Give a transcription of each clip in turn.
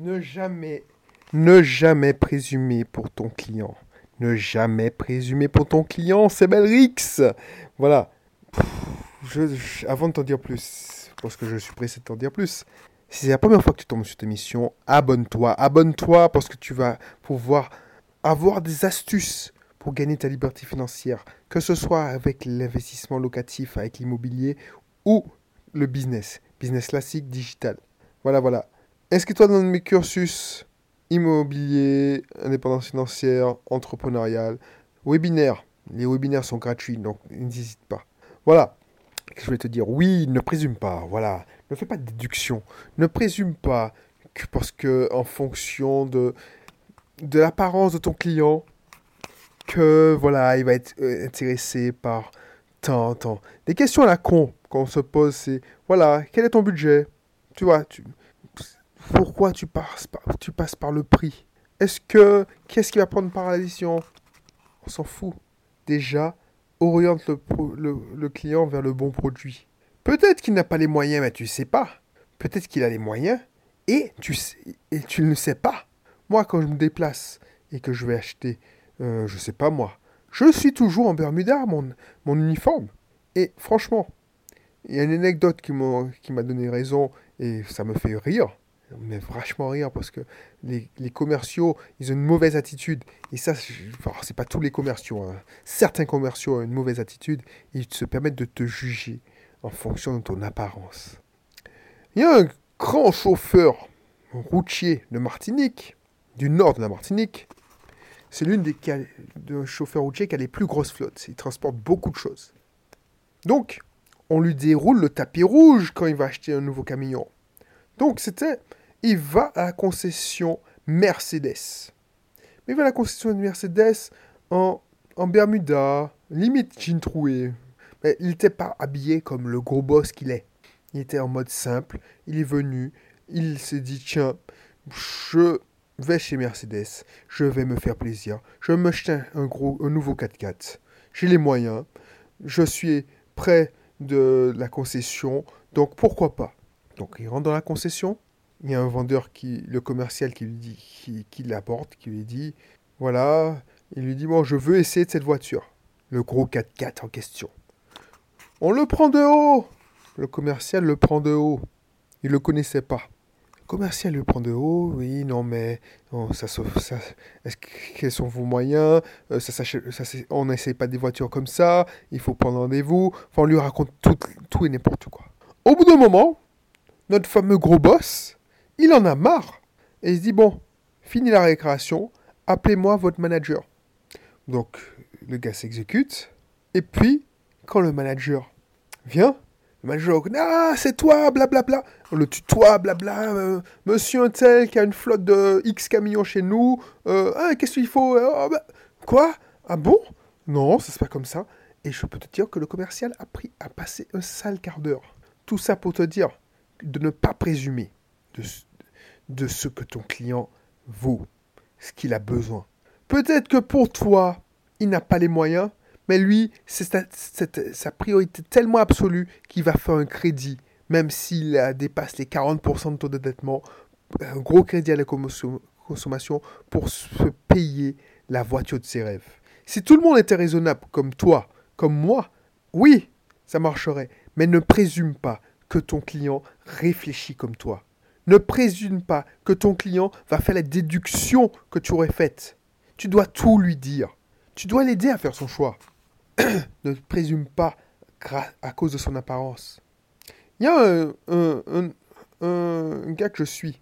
Ne jamais, ne jamais présumer pour ton client. Ne jamais présumer pour ton client, c'est Belrix. Voilà. je, avant de t'en dire plus, parce que je suis pressé de t'en dire plus, si c'est la première fois que tu tombes sur cette émission, abonne-toi. Abonne-toi parce que tu vas pouvoir avoir des astuces pour gagner ta liberté financière, que ce soit avec l'investissement locatif, avec l'immobilier ou le business, business classique, digital. Voilà, voilà. Inscris-toi dans mes cursus immobilier, indépendance financière, entrepreneuriale, webinaire. Les webinaires sont gratuits, donc n'hésite pas. Voilà. Je voulais te dire, oui, ne présume pas, voilà. Ne fais pas de déduction. Ne présume pas que parce que en fonction de, de l'apparence de ton client, que voilà, il va être euh, intéressé par tant, tant. Des questions à la con qu'on se pose, c'est voilà, quel est ton budget? Tu vois, tu, pourquoi tu passes par, le prix? Est-ce que qu'est-ce qui va prendre par la décision? On s'en fout. Déjà, oriente le, client vers le bon produit. Peut-être qu'il n'a pas les moyens, mais tu ne sais pas. Peut-être qu'il a les moyens et tu, tu ne sais pas. Moi, quand je me déplace et que je vais acheter euh, je sais pas moi. Je suis toujours en Bermuda, mon uniforme. Et franchement, il y a une anecdote qui m'a donné raison et ça me fait rire. Mais vachement rire parce que les, commerciaux, ils ont une mauvaise attitude. Et ça, c'est pas tous les commerciaux. Hein. Certains commerciaux ont une mauvaise attitude ils se permettent de te juger en fonction de ton apparence. Il y a un grand chauffeur routier de Martinique, du nord de la Martinique, c'est l'une des de chauffeurs routiers qui a les plus grosses flottes. Il transporte beaucoup de choses. Donc, on lui déroule le tapis rouge quand il va acheter un nouveau camion. Donc, c'était, il va à la concession Mercedes. Mais il va à la concession de Mercedes en, en Bermuda, limite jean troué. Mais il n'était pas habillé comme le gros boss qu'il est. Il était en mode simple. Il est venu. Il s'est dit, tiens, je vais chez Mercedes, je vais me faire plaisir, je me jeter un, gros, un nouveau 4x4. J'ai les moyens, je suis près de la concession, donc pourquoi pas? Donc il rentre dans la concession, il y a un vendeur, qui, le commercial qui lui dit, qui, l'apporte, qui lui dit, voilà, il lui dit, bon, je veux essayer de cette voiture. Le gros 4x4 en question. On le prend de haut Le commercial le prend de haut. Il le connaissait pas commercial le prend de haut, oui, non, mais ça, ça, est-ce quels sont vos moyens? Euh, ça, ça, On n'essaye pas des voitures comme ça, il faut prendre rendez-vous. Enfin, on lui raconte tout, tout et n'importe quoi. Au bout d'un moment, notre fameux gros boss, il en a marre. Et il se dit, bon, fini la récréation, appelez-moi votre manager. Donc, le gars s'exécute. Et puis, quand le manager vient, le manager, ah, c'est toi, blablabla. Le tutoie, blabla. Euh, monsieur un tel qui a une flotte de X camions chez nous. Ah, qu'est-ce qu'il faut euh, bah, Quoi? Ah bon? Non, ça se passe comme ça. Et je peux te dire que le commercial a, pris, a passé un sale quart d'heure. Tout ça pour te dire de ne pas présumer de, de ce que ton client vaut, ce qu'il a besoin. Peut-être que pour toi, il n'a pas les moyens, mais lui, c'est sa, priorité tellement absolue qu'il va faire un crédit, même s'il dépasse les 40% de taux d'endettement, un gros crédit à la consommation pour se payer la voiture de ses rêves. Si tout le monde était raisonnable comme toi, comme moi, oui, ça marcherait. Mais ne présume pas que ton client réfléchit comme toi. Ne présume pas que ton client va faire la déduction que tu aurais faite. Tu dois tout lui dire. Tu dois l'aider à faire son choix. ne présume pas à cause de son apparence. Il y a un, gars que je suis.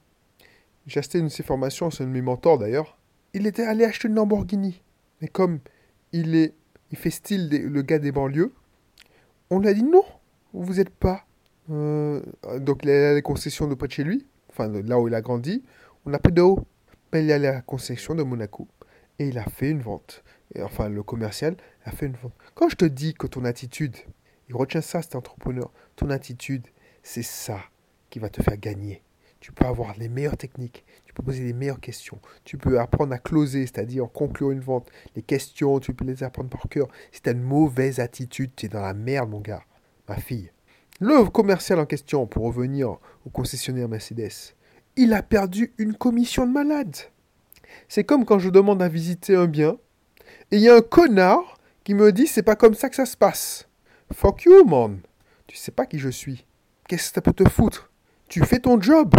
J'ai acheté une de ses formations, c'est un de mes mentors d'ailleurs. Il était allé acheter une Lamborghini. Mais comme il, est, il fait style le gars des banlieues, on lui a dit non, vous n'êtes pas. Euh, donc il est allé à la concession de près de chez lui, là où il a grandi. On l'a pris de. Mais il est la concession de Monaco. Et il a fait une vente enfin le commercial, a fait une vente. Quand je te dis que ton attitude, il retient ça cet entrepreneur, ton attitude, c'est ça qui va te faire gagner. Tu peux avoir les meilleures techniques, tu peux poser les meilleures questions, tu peux apprendre à closer, c'est-à-dire conclure une vente. Les questions, tu peux les apprendre par cœur. Si tu une mauvaise attitude, tu es dans la merde, mon gars, ma fille. Le commercial en question, pour revenir au concessionnaire Mercedes, il a perdu une commission de malade. C'est comme quand je demande à visiter un bien, et il y a un connard qui me dit c'est pas comme ça que ça se passe. Fuck you, man. Tu sais pas qui je suis. Qu'est-ce que ça peut te foutre? Tu fais ton job.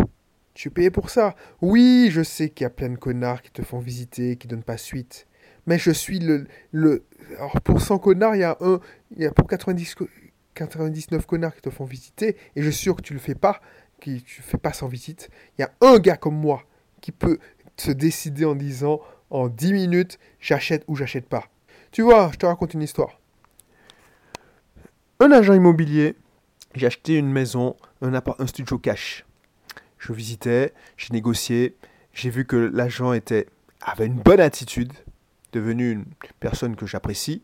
Tu es payé pour ça. Oui, je sais qu'il y a plein de connards qui te font visiter, qui donnent pas suite. Mais je suis le. le... Alors pour 100 connards, il y a un. Il y a pour 90, 99 connards qui te font visiter, et je suis sûr que tu le fais pas, que tu fais pas sans visite. Il y a un gars comme moi qui peut se décider en disant en 10 minutes, j'achète ou j'achète pas. Tu vois, je te raconte une histoire. Un agent immobilier, j'ai acheté une maison, un, un studio cash. Je visitais, j'ai négocié, j'ai vu que l'agent était avait une bonne attitude, devenu une personne que j'apprécie,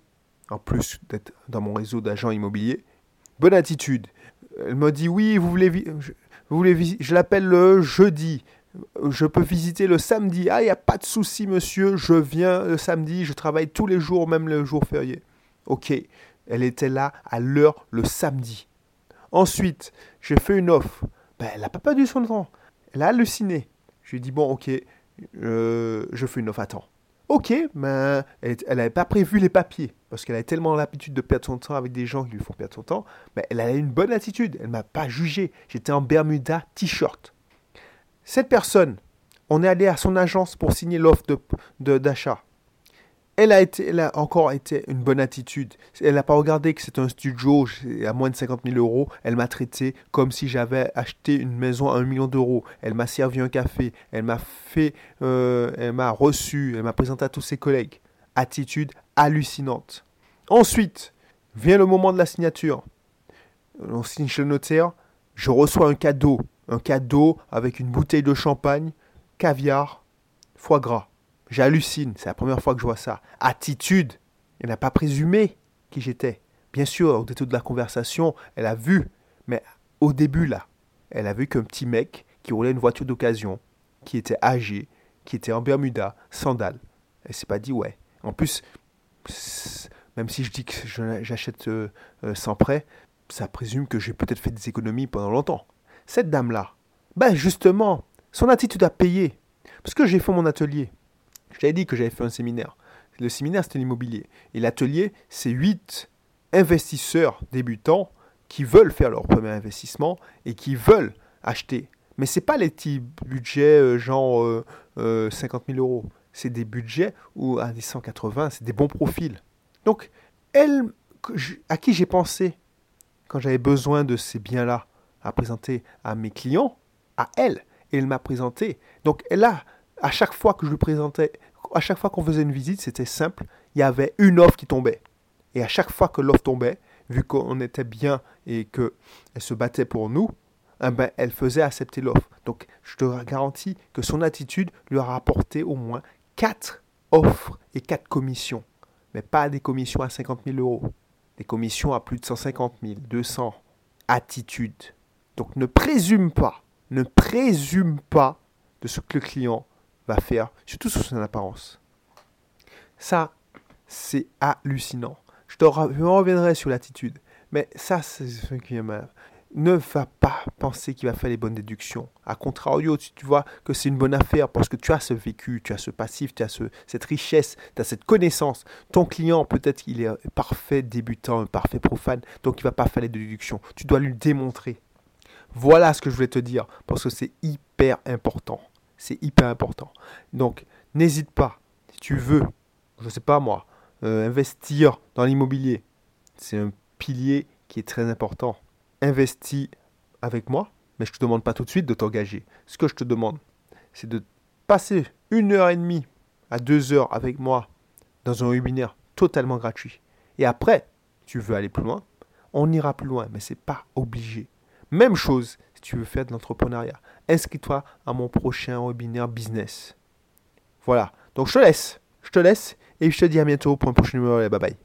en plus d'être dans mon réseau d'agents immobiliers. Bonne attitude. Elle m'a dit oui, vous voulez, je, vous voulez je l'appelle le jeudi. Je peux visiter le samedi. Ah, il n'y a pas de souci, monsieur. Je viens le samedi. Je travaille tous les jours, même le jour férié. Ok. Elle était là à l'heure le samedi. Ensuite, j'ai fait une offre. Ben, elle n'a pas perdu son temps. Elle a halluciné. Je lui ai dit, bon, ok, euh, je fais une offre à temps. Ok, mais elle n'avait pas prévu les papiers, parce qu'elle avait tellement l'habitude de perdre son temps avec des gens qui lui font perdre son temps, mais elle avait une bonne attitude, elle m'a pas jugé. J'étais en Bermuda t-shirt. Cette personne, on est allé à son agence pour signer l'offre d'achat. Elle a, encore été une bonne attitude. Elle n'a pas regardé que c'est un studio à moins de 50 000 euros. Elle m'a traité comme si j'avais acheté une maison à un million d'euros. Elle m'a servi un café. Elle m'a fait, euh, elle m'a reçu. Elle m'a présenté à tous ses collègues. Attitude hallucinante. Ensuite, vient le moment de la signature. On signe chez le notaire. Je reçois un cadeau. Un cadeau avec une bouteille de champagne, caviar, foie gras. J'hallucine, c'est la première fois que je vois ça. Attitude, elle n'a pas présumé qui j'étais. Bien sûr, au détour de la conversation, elle a vu, mais au début là, elle a vu qu'un petit mec qui roulait une voiture d'occasion, qui était âgé, qui était en Bermuda, sandales. Elle s'est pas dit ouais. En plus, même si je dis que j'achète euh, euh, sans prêt, ça présume que j'ai peut-être fait des économies pendant longtemps. Cette dame-là, ben justement, son attitude a payé. Parce que j'ai fait mon atelier. Je t'avais dit que j'avais fait un séminaire. Le séminaire, c'était l'immobilier. Et l'atelier, c'est huit investisseurs débutants qui veulent faire leur premier investissement et qui veulent acheter. Mais ce n'est pas les petits budgets euh, genre 50 euh, 000 euh, euros. C'est des budgets où à des 180, c'est des bons profils. Donc, elle, à qui j'ai pensé quand j'avais besoin de ces biens-là à présenter à mes clients, à elle. Elle m'a présenté. Donc, elle a à chaque fois que je lui présentais, à chaque fois qu'on faisait une visite, c'était simple, il y avait une offre qui tombait. Et à chaque fois que l'offre tombait, vu qu'on était bien et qu'elle se battait pour nous, eh ben, elle faisait accepter l'offre. Donc je te garantis que son attitude lui a rapporté au moins 4 offres et 4 commissions. Mais pas des commissions à 50 000 euros. Des commissions à plus de 150 000, 200. Attitude. Donc ne présume pas, ne présume pas de ce que le client va faire, surtout sous son apparence. Ça, c'est hallucinant. Je te reviendrai sur l'attitude. Mais ça, c'est ce qui m'a. Ne va pas penser qu'il va faire les bonnes déductions. A contrario, tu, tu vois que c'est une bonne affaire parce que tu as ce vécu, tu as ce passif, tu as ce, cette richesse, tu as cette connaissance. Ton client, peut-être qu'il est parfait débutant, un parfait profane, donc il va pas faire les déductions. Tu dois lui démontrer. Voilà ce que je voulais te dire parce que c'est hyper important. C'est hyper important. Donc, n'hésite pas, si tu veux, je ne sais pas moi, euh, investir dans l'immobilier. C'est un pilier qui est très important. Investis avec moi, mais je ne te demande pas tout de suite de t'engager. Ce que je te demande, c'est de passer une heure et demie à deux heures avec moi dans un webinaire totalement gratuit. Et après, tu veux aller plus loin, on ira plus loin, mais ce n'est pas obligé. Même chose si tu veux faire de l'entrepreneuriat inscris-toi à mon prochain webinaire business. Voilà. Donc je te laisse. Je te laisse et je te dis à bientôt pour un prochain numéro. Bye bye.